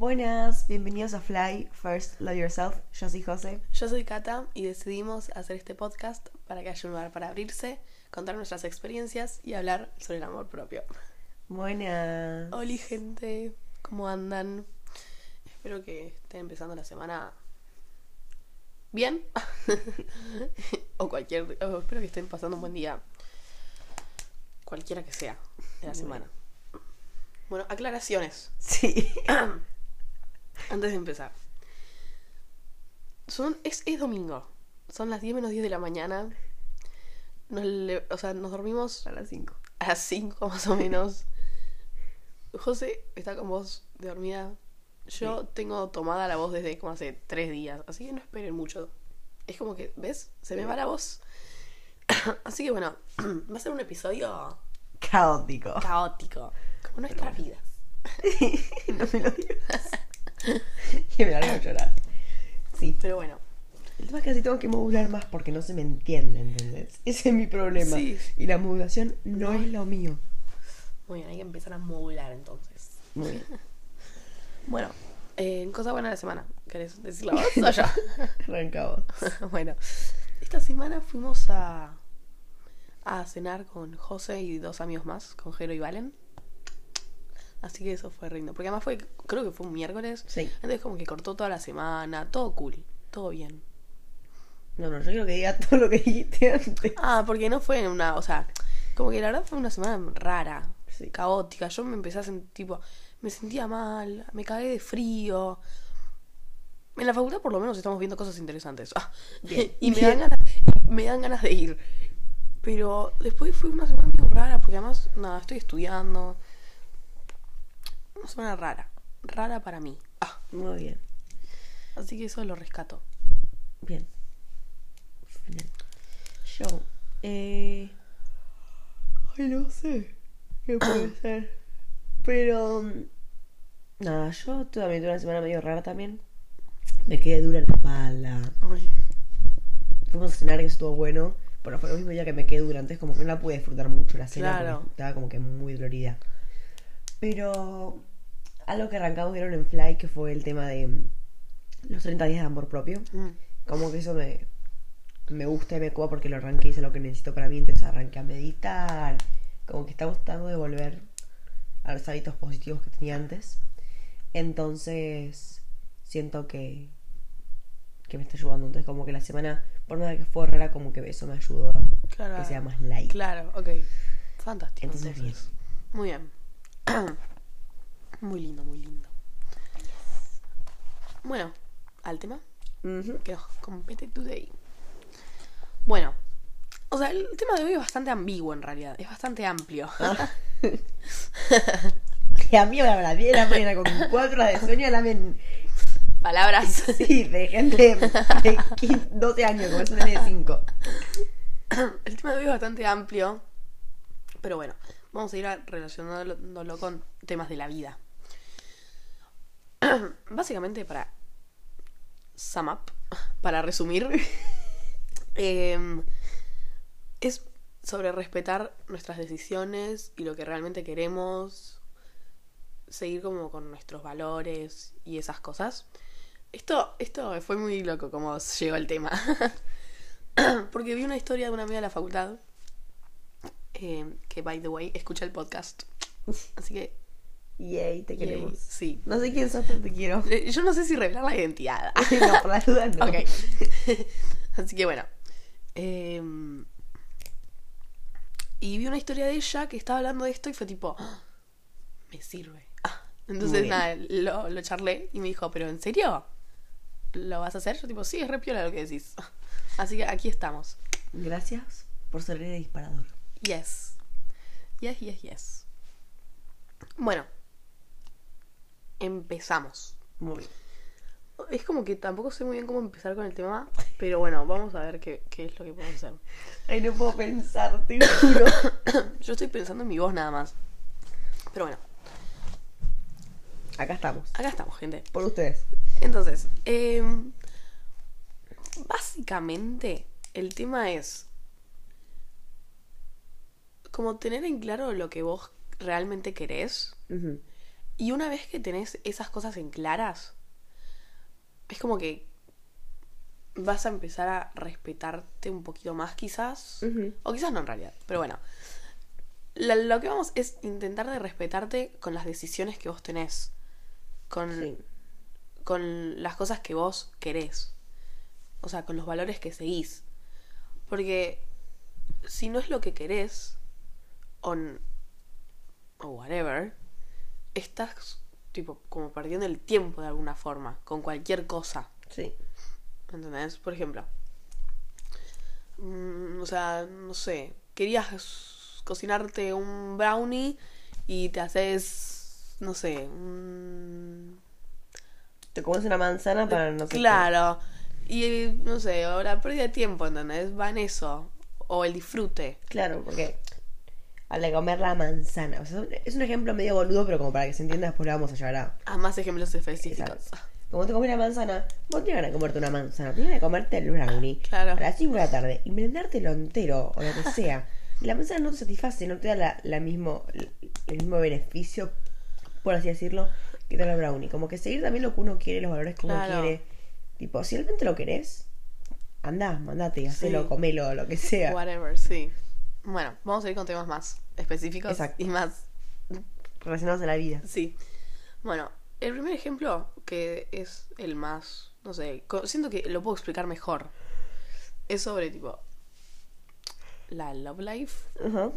Buenas, bienvenidos a Fly First Love Yourself. Yo soy José. Yo soy Kata y decidimos hacer este podcast para que haya un lugar para abrirse, contar nuestras experiencias y hablar sobre el amor propio. Buenas. Hola gente, ¿cómo andan? Espero que estén empezando la semana bien o cualquier, o espero que estén pasando un buen día, cualquiera que sea de la semana. Bueno, aclaraciones. Sí. Antes de empezar. Son, es, es domingo. Son las 10 menos 10 de la mañana. Nos le- o sea, nos dormimos A las 5. a las 5 más o menos. José está con voz de dormida. Yo tengo tomada la voz desde como hace 3 días. Así que no esperen mucho. Es como que, ¿ves? Se me va la voz. Así que bueno, va a ser un episodio Caótico. caótico. Como nuestras vidas. no me lo digas. que me largo a llorar. Sí. Pero bueno. El tema es que así tengo que modular más porque no se me entiende, ¿entendés? Ese es mi problema. Sí. Y la modulación no, No. es lo mío. Muy bien, hay que empezar a modular entonces. Muy bien. Bueno, eh, cosa buena de la semana. ¿Querés decirlo vos o yo? Arrancamos. bueno, esta semana fuimos a, a cenar con José y dos amigos más, con Jero y Valen. Así que eso fue rindo. Porque además fue, creo que fue un miércoles. Sí. Entonces como que cortó toda la semana, todo cool, todo bien. No, no, yo quiero que diga todo lo que dijiste antes. Ah, porque no fue una, o sea, como que la verdad fue una semana rara, Sí. caótica. Yo me empecé a sentir, tipo, me sentía mal, me cagué de frío. En la facultad por lo menos estamos viendo cosas interesantes. Ah, Bien. y me dan, ganas, me dan ganas de ir. Pero después fue una semana medio rara, porque además, nada, estoy estudiando. Una semana rara, rara para mí. Ah, Muy bien. así que eso lo rescato. Bien. Yo. Eh. Ay, no sé. ¿Qué puede ser? Pero. Nada, yo también tuve una semana medio rara también. Me quedé dura en la espalda. Ay, Fuimos a cenar que estuvo bueno. Pero fue lo mismo ya que me quedé dura. Entonces, como que no la pude disfrutar mucho la cena. Claro. Estaba como que muy dolorida. Pero. Algo que arrancamos vieron en Fly, que fue el tema de. mm, Los 30 días de amor propio. mm, Como que eso me, me gusta y me copa porque lo arranqué y hice lo que necesito para mí. Entonces arranqué a meditar. Como que estamos tratando de volver a los hábitos positivos que tenía antes. Entonces siento que, que me está ayudando. Entonces como que la semana, por nada que fue rara, como que eso me ayudó a claro. que sea más light. Claro, ok. Fantástico. Entonces, Entonces, Muy bien. muy lindo, muy lindo. Bueno, al tema que nos compete today. Bueno, o sea, el tema de hoy es bastante ambiguo en realidad. Es bastante amplio. Ah. Que a mí me la 10 de la mañana con 4 horas de sueño la ven Palabras. sí, de gente de 15, 12 años, como es una de 5. El tema de hoy es bastante amplio. Pero bueno, vamos a ir relacionándolo con temas de la vida. Básicamente, para sum up, para resumir, em, es sobre respetar nuestras decisiones y lo que realmente queremos, seguir como con nuestros valores y esas cosas. Esto, esto fue muy loco como llegó el tema. Porque vi una historia de una amiga de la facultad eh, que, by the way, escucha el podcast. Así que, Yay, te yay, queremos. sí. No sé quién sos, pero te quiero. Eh, Yo no sé si revelar la identidad. no, por la duda no. ok. Así que bueno. Em, y vi una historia de ella que estaba hablando de esto y fue tipo, "Ah, me sirve. Ah, Entonces, nada, lo, lo charlé y me dijo, ¿pero en serio? ¿Lo vas a hacer? Yo tipo, sí, es re piola lo que decís. Así que aquí estamos. Gracias por ser el disparador. Yes. Yes, yes, yes. Bueno. Empezamos. Muy bien. Es como que tampoco sé muy bien cómo empezar con el tema, pero bueno, vamos a ver qué, qué es lo que podemos hacer. Ay, no puedo pensar, te juro. Yo estoy pensando en mi voz nada más. Pero bueno, Acá estamos. acá estamos, gente. Por ustedes. Entonces, em, básicamente el tema es como tener en claro lo que vos realmente querés Ujú. Y una vez que tenés esas cosas en claras, es como que vas a empezar a respetarte un poquito más quizás. O quizás no en realidad. Pero bueno. Lo que vamos es intentar de respetarte con las decisiones que vos tenés. Con, Sí. con las cosas que vos querés. O sea, con los valores que seguís. Porque si no es lo que querés, o whatever, estás tipo como perdiendo el tiempo de alguna forma, con cualquier cosa. Sí. ¿Entendés? Por ejemplo. mm, o sea, no sé. Querías cocinarte un brownie y te haces. No sé. un- Te comes una manzana para no sé qué. Claro. Y no sé, ahora pérdida de tiempo, ¿entendés? Va en eso. O el disfrute. Claro, porque al de comer la manzana. O sea, es un ejemplo medio boludo, pero como para que se entienda, después lo vamos a llevar a. A más ejemplos específicos. Exacto. Como te comes la manzana, vos tienes ganas de comerte una manzana, tienes de comerte el brownie Claro. a las 5 de la tarde y vendértelo entero o lo que sea. Y la manzana no te satisface, no te da la, la mismo, el mismo beneficio, por así decirlo, que te da el brownie. Como que seguir también lo que uno quiere, los valores que uno Claro. quiere. Tipo, si realmente lo querés, andá, mandate, hacelo, Sí. comelo, lo que sea. Whatever, sí. Bueno, vamos a ir con temas más específicos Exacto. y más Relacionados a la vida. Sí. Bueno, el primer ejemplo, que es el más, no sé, siento que lo puedo explicar mejor. Es sobre, tipo, la love life.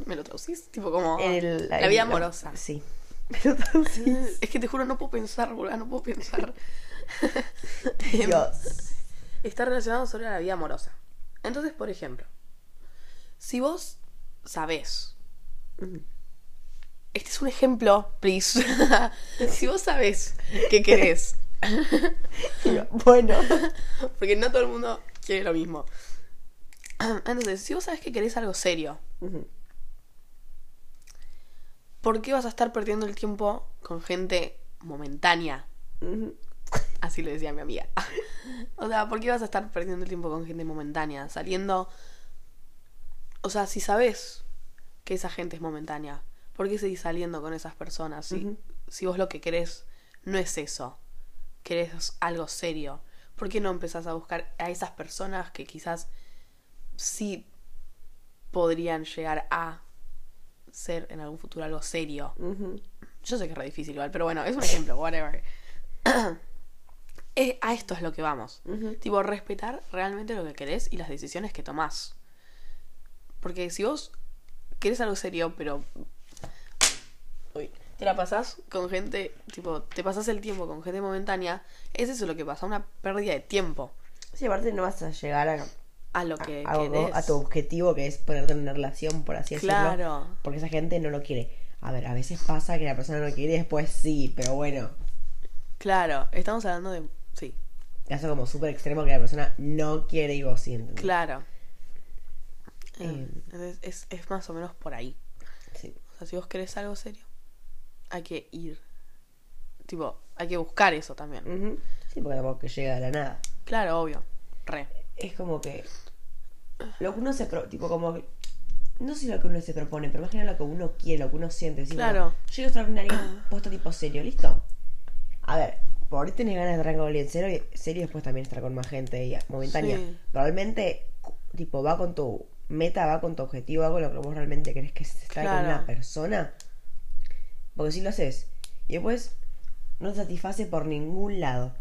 ¿Me lo traducís? Tipo, como El- la vida el- amorosa. Sí. Pero entonces, Es que te juro, no puedo pensar, boludo, no puedo pensar. Dios. Está relacionado sobre la vida amorosa. Entonces, por ejemplo, si vos sabés Ujú. Este es un ejemplo, please. si vos sabés qué querés, Bueno. porque no todo el mundo quiere lo mismo. Entonces, si vos sabés que querés algo serio. ¿por qué vas a estar perdiendo el tiempo con gente momentánea? Así le decía mi amiga. o sea, ¿por qué vas a estar perdiendo el tiempo con gente momentánea? Saliendo... O sea, si sabés que esa gente es momentánea, ¿por qué seguís saliendo con esas personas? Si, si vos lo que querés no es eso, querés algo serio, ¿por qué no empezás a buscar a esas personas que quizás sí podrían llegar a ser en algún futuro algo serio? Yo sé que es re difícil igual, pero bueno, es un ejemplo, whatever. Eh, a esto es lo que vamos. Tipo, respetar realmente lo que querés y las decisiones que tomás. Porque si vos querés algo serio, pero Uy. te la pasás con gente, tipo, te pasás el tiempo con gente momentánea, es eso lo que pasa, una pérdida de tiempo Sí, aparte no vas a llegar a, a lo que a, a tu objetivo, que es ponerte en una relación, por así decirlo. Claro. Porque esa gente no lo quiere. A ver, a veces pasa que la persona no quiere y después sí, pero bueno. Claro, estamos hablando de... Sí, Caso como súper extremo que la persona no quiere y vos sí, ¿entendés? claro. Eh. Entonces es, es más o menos por ahí. Sí. O sea, si vos querés algo serio, hay que ir. Tipo, hay que buscar eso también. Sí, porque tampoco que llega de la nada. Claro, obvio. Re. Es como que lo que uno se pro, tipo como no sé lo que uno se propone, pero nada lo que uno quiere, lo que uno siente. Decir, Claro. yo quiero estar con alguien puesto tipo serio, ¿listo? A ver, por ahí tenés ganas de estar con alguien serio, serio después también estar con más gente y momentánea. Sí. Probablemente, tipo, va con tu meta, va con tu objetivo, va con lo que vos realmente querés que estar con Claro. una persona. Porque si lo haces y después no te satisface por ningún lado.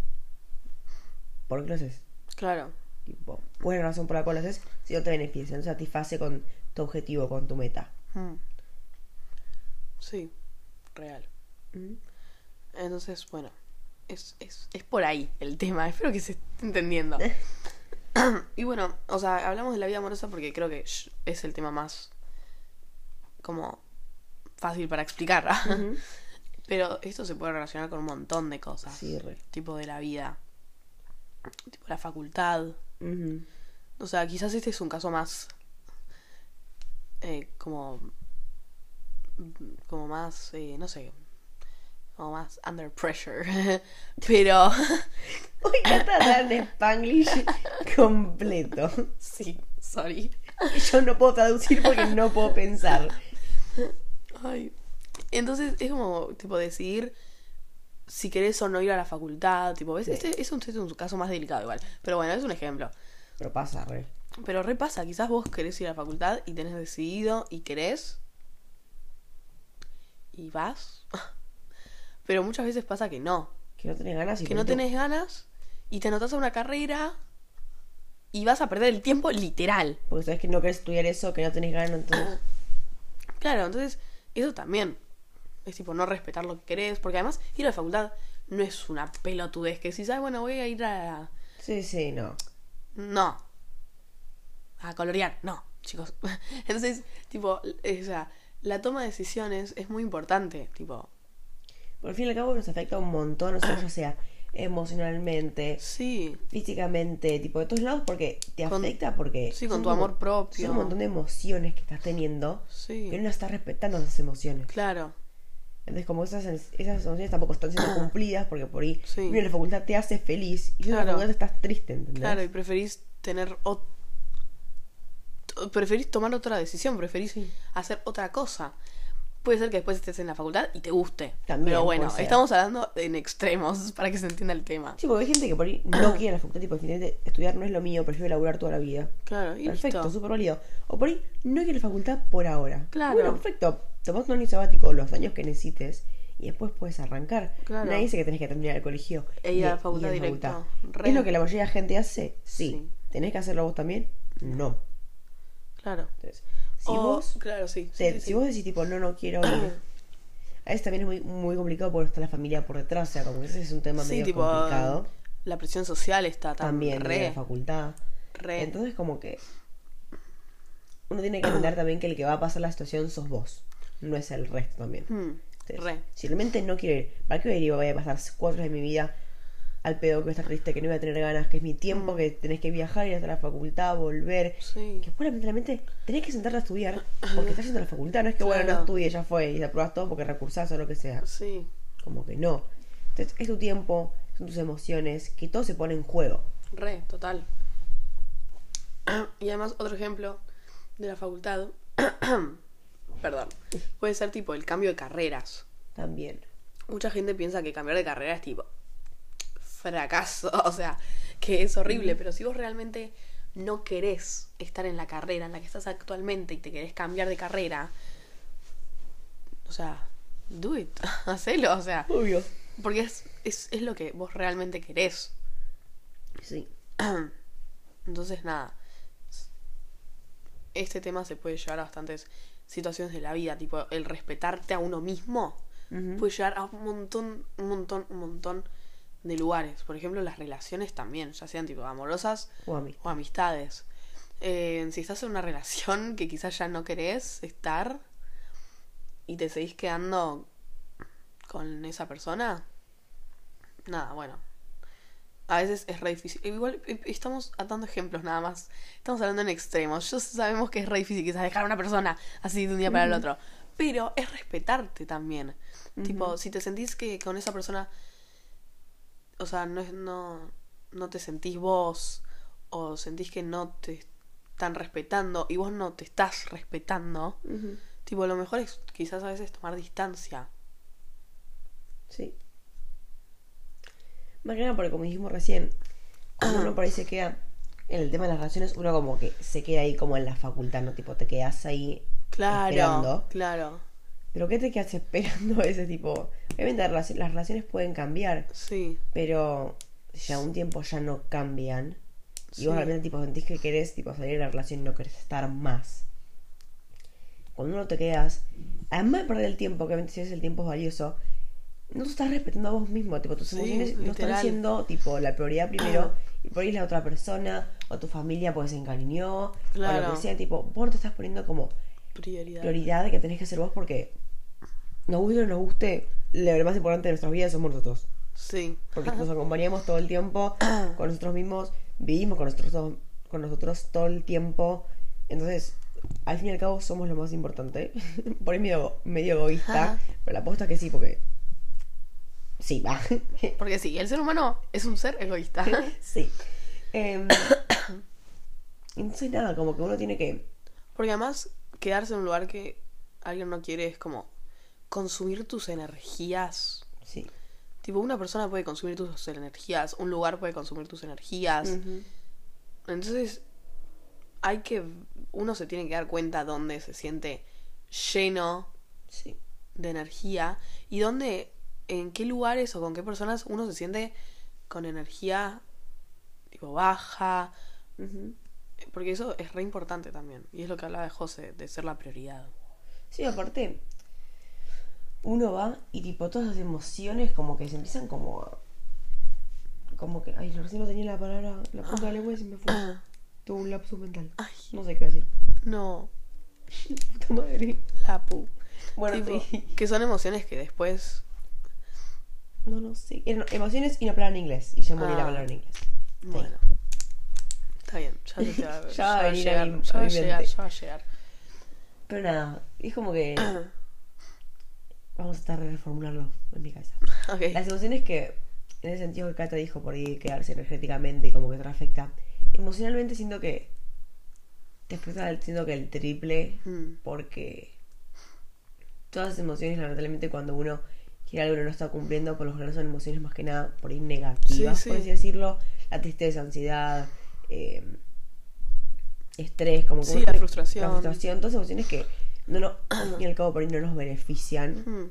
¿Por qué lo haces? Claro. Tipo, buena razón por la cual lo haces si no te beneficia, no te satisface con tu objetivo, con tu meta. Mm. Sí, real. Entonces, bueno, es, es, es por ahí el tema. Espero que se esté entendiendo. y bueno, o sea, hablamos de la vida amorosa porque creo que es el tema más como fácil para explicar. Pero esto se puede relacionar con un montón de cosas. Sí, re. Tipo de la vida. Tipo la facultad. O sea, quizás este es un caso más. eh, como. Como más. eh, no sé. Como más under pressure. Pero. Uy, Cata da en Spanglish completo. sí, sorry. Yo no puedo traducir porque no puedo pensar. Ay. Entonces es como, tipo, decidir si querés o no ir a la facultad, tipo, ¿ves? Este es un, este es un caso más delicado igual. Pero bueno, es un ejemplo. Pero pasa, re. Pero repasa, quizás vos querés ir a la facultad y tenés decidido y querés. Y vas. Pero muchas veces pasa que no. Que no tenés ganas y Que no tenés ganas y te anotas a una carrera y vas a perder el tiempo literal. Porque sabes que no querés estudiar eso, que no tenés ganas, entonces. Claro, entonces eso también es tipo no respetar lo que querés, porque además ir a la facultad no es una pelotudez que si sabes, bueno, voy a ir a... Sí, sí, no. No. A colorear, no, chicos. Entonces, tipo, o sea, la toma de decisiones es muy importante, tipo, Por al fin y al cabo nos afecta un montón, o sea, ya sea emocionalmente, sí, físicamente, tipo de todos lados, porque te Con- afecta porque. sí, con tu amor propio. Son un montón de emociones que estás teniendo sí, que no estás respetando esas emociones. claro, Entonces, como esas, esas emociones tampoco están siendo cumplidas, porque por ahí Sí. ir a la facultad te hace feliz y en la Claro. facultad estás triste, ¿entendés? claro, y preferís tener... Preferís tomar otra decisión, preferís Sí. hacer otra cosa. Puede ser que después estés en la facultad y te guste. También Pero bueno, estamos hablando en extremos para que se entienda el tema. Sí, porque hay gente que por ahí no quiere la facultad, tipo, definitivamente estudiar no es lo mío, prefiero laburar toda la vida. Claro, y Perfecto, súper válido. O por ahí no quiere la facultad por ahora. Claro. Bueno, perfecto. Tomás un año sabático los años que necesites y después puedes arrancar. Claro. Nadie dice que tenés que terminar el colegio. E ir a la facultad. Re. ¿Es lo que la mayoría de la gente hace? Sí. Sí. ¿Tenés que hacerlo vos también? No. Claro. Entonces, si O- vos Claro, sí. si sí. vos decís tipo no, no quiero. A veces también es muy, muy complicado porque está la familia por detrás, o sea, como que ese es un tema Sí, medio tipo, complicado. La presión social está También de re, la facultad. re. Entonces como que uno tiene que entender también que el que va a pasar la situación sos vos, no es el resto también. Mm, Entonces, re. Si realmente no quiero ir, ¿para qué voy a ir voy a pasar cuatro de mi vida al pedo que estar triste, que no voy a tener ganas, que es mi tiempo, que tenés que viajar, ir hasta la facultad, volver? Mm. Sí. Que después lamentablemente tenés que sentarte a estudiar porque estás yendo a la facultad, no es que bueno, no Claro. estudie, ya fue, y te aprobas todo porque recursás o lo que sea. Sí. Como que no. Entonces es tu tiempo, son tus emociones, que todo se pone en juego. Re, total. Y además, otro ejemplo de la facultad. Perdón. Puede ser tipo el cambio de carreras. También. Mucha gente piensa que cambiar de carrera es tipo fracaso, o sea, que es horrible, pero si vos realmente no querés estar en la carrera en la que estás actualmente y te querés cambiar de carrera, o sea, do it, hacelo, o sea, Obvio. porque es, es, es lo que vos realmente querés. Sí. Entonces, nada, este tema se puede llevar a bastantes situaciones de la vida, tipo el respetarte a uno mismo puede llevar a un montón, un montón, un montón de lugares. Por ejemplo, las relaciones también, ya sean tipo amorosas O amistades. Eh, si estás en una relación que quizás ya no querés estar y te seguís quedando con esa persona, nada, bueno. A veces es re difícil. Igual estamos dando ejemplos nada más. Estamos hablando en extremos. Ya sabemos que es re difícil quizás dejar a una persona así de un día para el otro. Pero es respetarte también. Tipo, si te sentís que con esa persona o sea, no, es, no, no te sentís vos o sentís que no te están respetando y vos no te estás respetando, tipo, lo mejor es quizás a veces tomar distancia. Sí. Más que nada porque como dijimos recién, cuando uno por ahí se queda en el tema de las relaciones, uno como que se queda ahí como en la facultad, ¿no? Tipo, te quedas ahí Claro, esperando. claro, Pero ¿qué te quedas esperando a ese tipo? Obviamente las las relaciones pueden cambiar, sí, pero si a un tiempo ya no cambian y vos realmente tipo sentís que querés tipo salir de la relación y no querés estar más. Cuando uno te quedas, además de perder el tiempo, que obviamente si es el tiempo es valioso, no te estás respetando a vos mismo, tipo tus Sí, emociones no están siendo tipo la prioridad primero y por ahí la otra persona o tu familia pues se encariñó o Claro. lo que sea, tipo, vos no te estás poniendo como prioridad. prioridad que tenés que hacer vos porque nos guste o no nos guste, lo más importante de nuestras vidas somos nosotros. Sí, Porque nos acompañamos todo el tiempo con nosotros mismos, vivimos con nosotros, con nosotros todo el tiempo. Entonces, al fin y al cabo somos lo más importante. Por ahí medio, medio egoísta, pero la aposta que sí, porque... Sí, va. porque sí, el ser humano es un ser egoísta. sí. Em, entonces, nada, como que uno tiene que... Porque además, quedarse en un lugar que alguien no quiere es como consumir tus energías Sí. Tipo, una persona puede consumir tus energías, un lugar puede consumir tus energías. Entonces, hay que. Uno se tiene que dar cuenta dónde se siente lleno Sí. de energía y dónde, en qué lugares o con qué personas uno se siente con energía tipo baja. Porque eso es re importante también. Y es lo que hablaba de José, de ser la prioridad. Sí, aparte, uno va y tipo todas las emociones como que se empiezan como a- Como que, ay, recién no tenía la palabra, la punta de la lengua y se me fue. Tuve un lapsus mental. Ay. No sé qué decir. No, Puta madre. la pu. Bueno, Tipo, sí. que son emociones que después. No, no sé. Eran emociones y no hablaban inglés. Y ya morí la Ah. palabra en inglés. Bueno. Está bien, ya, se te va, Ya va a venir a llegar, mi- ya va a llegar, ya va a llegar. Pero nada, es como que. Vamos a estar reformularlo en mi cabeza. ok. Las emociones que, en ese sentido que Kata dijo por ahí, quedarse energéticamente y como que te afecta. Emocionalmente siento que te afecta, el- siento que el triple, Mm. porque todas las emociones, lamentablemente, cuando uno quiere algo y no lo está cumpliendo, por lo general son emociones más que nada por ahí negativas, Sí, sí. por así decirlo. La tristeza, ansiedad, eh, estrés, como que Sí, la frustración. La frustración, todas emociones que no fin y al cabo por ahí no nos benefician. Mm.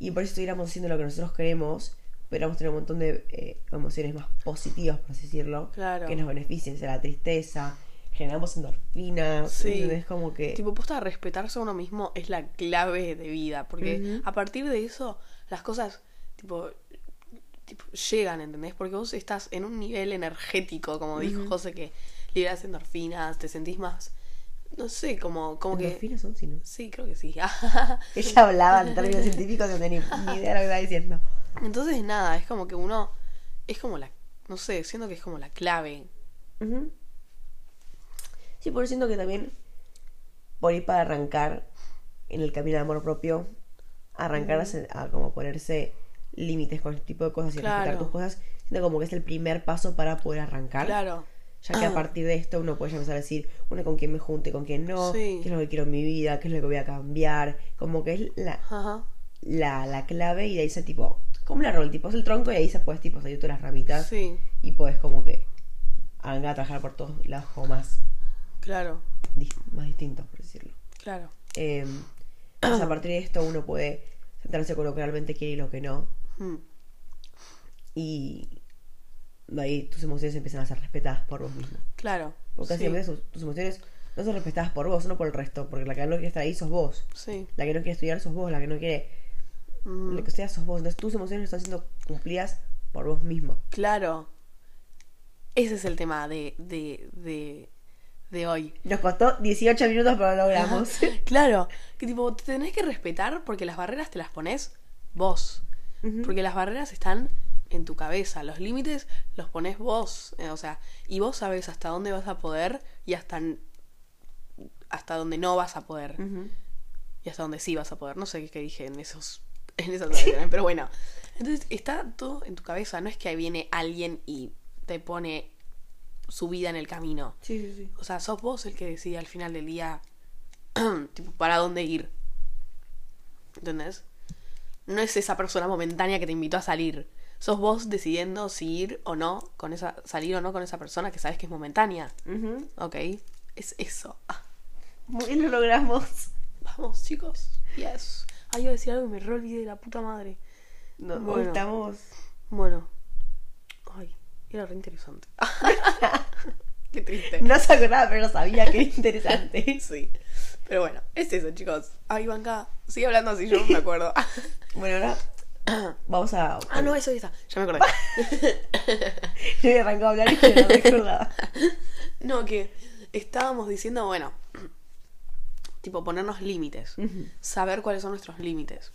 Y por eso estuviéramos haciendo lo que nosotros queremos, pudiéramos tener un montón de eh, emociones más positivas, por así decirlo, Claro. que nos beneficien, sea la tristeza, generamos endorfinas, Sí. es como que... Tipo, posta, respetarse a uno mismo es la clave de vida. Porque a partir de eso, las cosas, tipo, tipo, llegan, ¿entendés? Porque vos estás en un nivel energético, como dijo. José, que liberas endorfinas, te sentís más. No sé, como, como que. endorfinas son, sí, ¿no? Sí, creo que sí. Ella hablaba en términos científicos y no tenía ni, idea de lo que estaba diciendo. Entonces, nada, es como que uno. Es como la. No sé, siento que es como la clave. Sí, por eso siento que también, por ir para arrancar en el camino de amor propio, arrancar a, a como ponerse límites con este tipo de cosas y Claro. respetar tus cosas, siento como que es el primer paso para poder arrancar. Claro. Ya que a partir de esto uno puede ya empezar a decir, uno con quién me junte, con quién no, Sí. qué es lo que quiero en mi vida, qué es lo que voy a cambiar. Como que es la, Ajá. la, la clave y de ahí se tipo, como un árbol, tipo, es el tronco y ahí se puedes tipo salir todas las ramitas Sí, y puedes como que arrancar a trabajar por todos lados como más, claro. más distintos, por decirlo. Claro. Eh, entonces, a partir de esto uno puede centrarse con lo que realmente quiere y lo que no. Y de ahí tus emociones empiezan a ser respetadas por vos mismo. Claro. Porque sí. siempre tus, tus emociones no son respetadas por vos, no por el resto. Porque la que no quiere estar ahí sos vos. Sí. La que no quiere estudiar sos vos. La que no quiere Mm. lo que sea sos vos. Entonces tus emociones están siendo cumplidas por vos mismo. Claro. Ese es el tema de, de, de, de hoy. Nos costó 18 minutos, pero lo logramos. Claro, que tipo, te tenés que respetar porque las barreras te las pones vos. Porque las barreras están en tu cabeza. Los límites los pones vos. eh, o sea, y vos sabes hasta dónde vas a poder y hasta, hasta dónde no vas a poder. Y hasta dónde sí vas a poder. No sé qué, dije en esos en esas oraciones, pero bueno. Entonces está todo en tu cabeza. No es que viene alguien y te pone su vida en el camino. Sí, sí, sí. O sea, sos vos el que decide al final del día tipo, para dónde ir. ¿Entendés? No es esa persona momentánea que te invitó a salir. Sos vos decidiendo si ir o no con esa, salir o no con esa persona que sabes que es momentánea. Ujú. ¿Ok? Es eso. Ah, Muy bien, lo logramos. vamos, chicos. Yes. Ah, iba a decir algo y me re olvidé de la puta madre. No, hoy Bueno. estamos. Bueno. Ay, era re interesante. Qué triste. No se acordaba, pero sabía que era interesante. Sí. Pero bueno, es eso, chicos. Ay, Banca, sigue hablando así, yo no me acuerdo. Bueno, ahora vamos a. ah, no, eso ya está. Ya me acordé. Yo había arrancado a hablar y no recordaba. No, que estábamos diciendo, bueno, tipo ponernos límites. Saber cuáles son nuestros límites.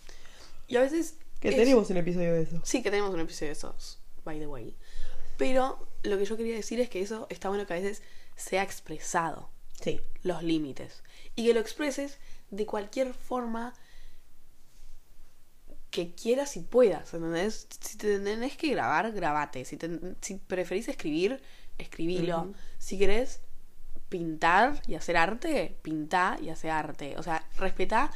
Y a veces. Que es- tenemos un episodio de eso. Sí, que tenemos un episodio de esos, by the way. Pero lo que yo quería decir es que eso está bueno que a veces sea expresado. Sí. los límites. Y que lo expreses de cualquier forma que quieras y puedas, ¿entendés? Si te tenés que grabar, grabate. Si, te- si preferís escribir, escribilo. Si querés pintar y hacer arte, pintá y hacer arte. O sea, respetá,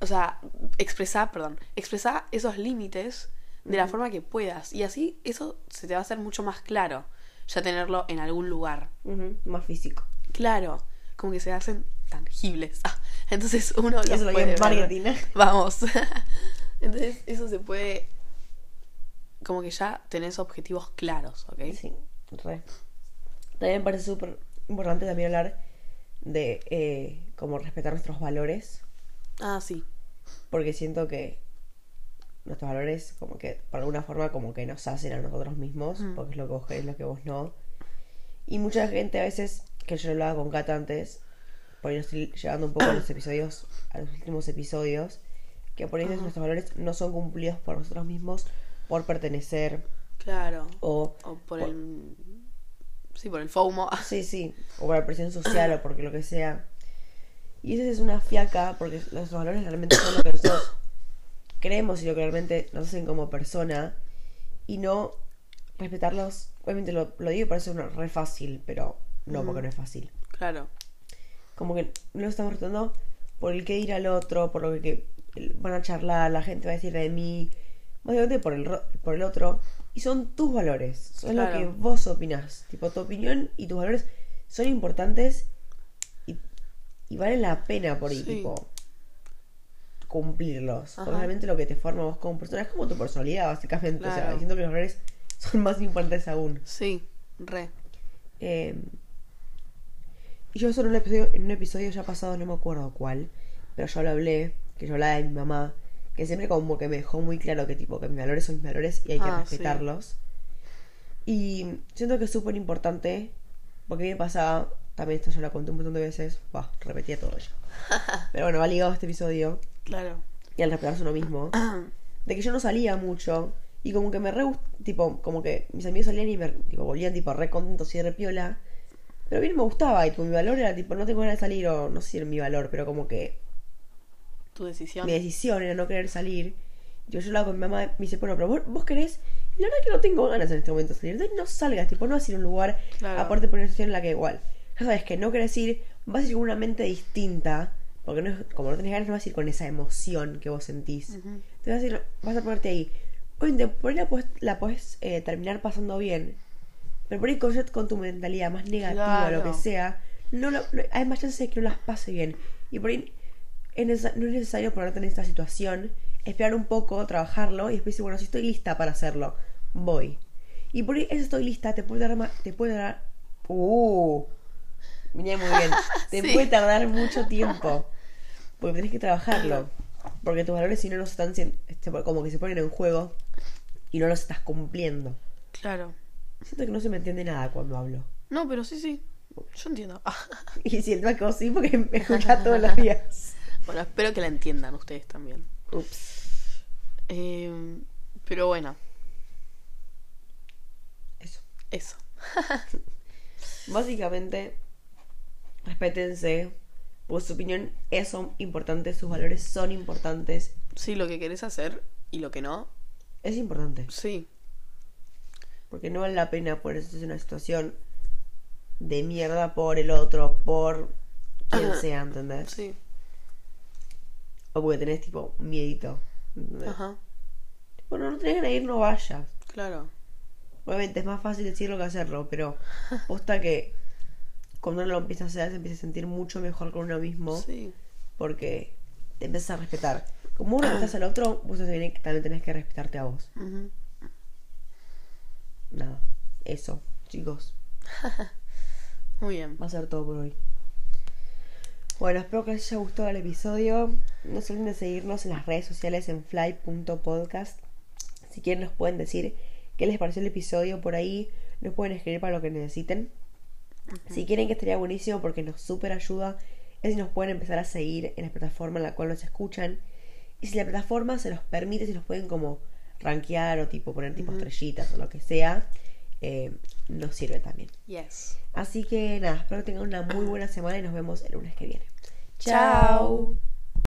o sea, expresá, perdón, expresá esos límites de la forma que puedas. Y así eso se te va a hacer mucho más claro, ya tenerlo en algún lugar. Más físico. Claro, como que se hacen tangibles. Ah, Entonces uno los Eso puede ver. marketing. Vamos. Entonces eso se puede... Como que ya tenés objetivos claros, ¿ok? Sí, re. También me parece súper importante también hablar de eh, cómo respetar nuestros valores, Ah, sí. porque siento que nuestros valores como que por alguna forma como que nos hacen a nosotros mismos, Mm. porque es lo que vos querés, lo que vos no. Y mucha gente a veces, que yo lo hablaba con antes, por ahí estoy llegando un poco a los episodios, a los últimos episodios, que por ahí Ajá. nuestros valores no son cumplidos por nosotros mismos, por pertenecer, Claro. o O por por- el... Sí, por el FOMO. Sí, sí, o por la presión social o porque lo que sea. Y esa es una fiaca porque los valores realmente son lo que nosotros creemos y lo que realmente nos hacen como persona y no respetarlos. Obviamente lo, lo digo y parece re fácil, pero no, porque no es fácil. Claro. Como que no estamos respetando por el que ir al otro, por lo que, que van a charlar, la gente va a decir de mí, básicamente por el, por el otro. Y son tus valores, son lo que vos opinás. Tipo, tu opinión y tus valores son importantes y, y vale la pena por ahí, Sí. tipo, cumplirlos. Realmente lo que te forma vos como persona es como tu personalidad, básicamente. O sea, siento que los valores son más importantes aún. Sí, re. Eh, yo solo en un episodio, en un episodio ya pasado, no me acuerdo cuál, pero yo lo hablé, que yo hablaba de mi mamá, que siempre como que me dejó muy claro que tipo que mis valores son mis valores y hay que Ah, sí. respetarlos. Y siento que es súper importante, porque a mí me pasaba, también esto ya lo conté un montón de veces, bah, repetía todo yo. Pero bueno, va ligado a este episodio, Claro. y al respetarse uno mismo, de que yo no salía mucho y como que me re tipo como que mis amigos salían y me tipo volvían tipo re contentos y re piola pero a mí no me gustaba y tipo mi valor era tipo no tengo ganas de salir o no sé si era mi valor pero como que Tu decisión. mi decisión era no querer salir yo yo hablaba con mi mamá me dice bueno pero vos, vos querés y la verdad que no tengo ganas en este momento de salir entonces no salgas tipo no vas a ir a un lugar Claro. aparte por una situación en la que igual ya sabes que no querés ir vas a ir con una mente distinta porque no es- como no tenés ganas no vas a ir con esa emoción que vos sentís Ujú. te vas a, ir- vas a ponerte ahí. Obviamente, por ahí la puedes, la podés, eh, terminar pasando bien. Pero por ahí con, tu mentalidad más negativa, Claro. lo que sea, no, lo- no- hay más chances de que no las pase bien. Y por ahí es no es necesario ponerte en esta situación, esperar un poco, trabajarlo y después decir, bueno, si estoy lista para hacerlo, voy. Y por ahí, eso estoy lista, te puede dar, ma- te puede dar... Uh, venía muy bien. Te Sí. puede tardar mucho tiempo. Porque tenés que trabajarlo. Porque tus valores si no los están este, como que se ponen en juego y no los estás cumpliendo. Claro. Siento que no se me entiende nada cuando hablo. No, pero sí, sí. Yo entiendo. Y siento que sí porque me escuchás todos los días. Bueno, espero que la entiendan ustedes también. Ups. Eh, pero bueno, Eso. eso. Básicamente, respétense. Pues su opinión es son importante, sus valores son importantes. Sí, lo que querés hacer y lo que no. Es importante. Sí, Porque no vale la pena ponerse en una situación de mierda por el otro, por quien Ajá. sea, ¿entendés? sí. O porque tenés tipo miedito. ¿entendés? Ajá, Bueno, no tenés ganas de ir, no vayas. claro. Obviamente es más fácil decirlo que hacerlo, pero posta que cuando uno lo empieza a hacer se empieza a sentir mucho mejor con uno mismo Sí, porque te empiezas a respetar. Como vos respetas al otro, vos también tenés que respetarte a vos. ujú. Nada, eso, chicos, muy bien. va a ser todo por hoy. Bueno, espero que les haya gustado el episodio. No se olviden de seguirnos en las redes sociales en fly.podcast. Si quieren nos pueden decir qué les pareció el episodio por ahí. Nos pueden escribir para lo que necesiten. Si quieren que estaría buenísimo porque nos super ayuda, es si nos pueden empezar a seguir en la plataforma en la cual nos escuchan. Y si la plataforma se los permite, si nos pueden como rankear o tipo poner tipo estrellitas o lo que sea, eh, nos sirve también. Yes. Así que nada, espero que tengan una muy buena semana y nos vemos el lunes que viene. Chao.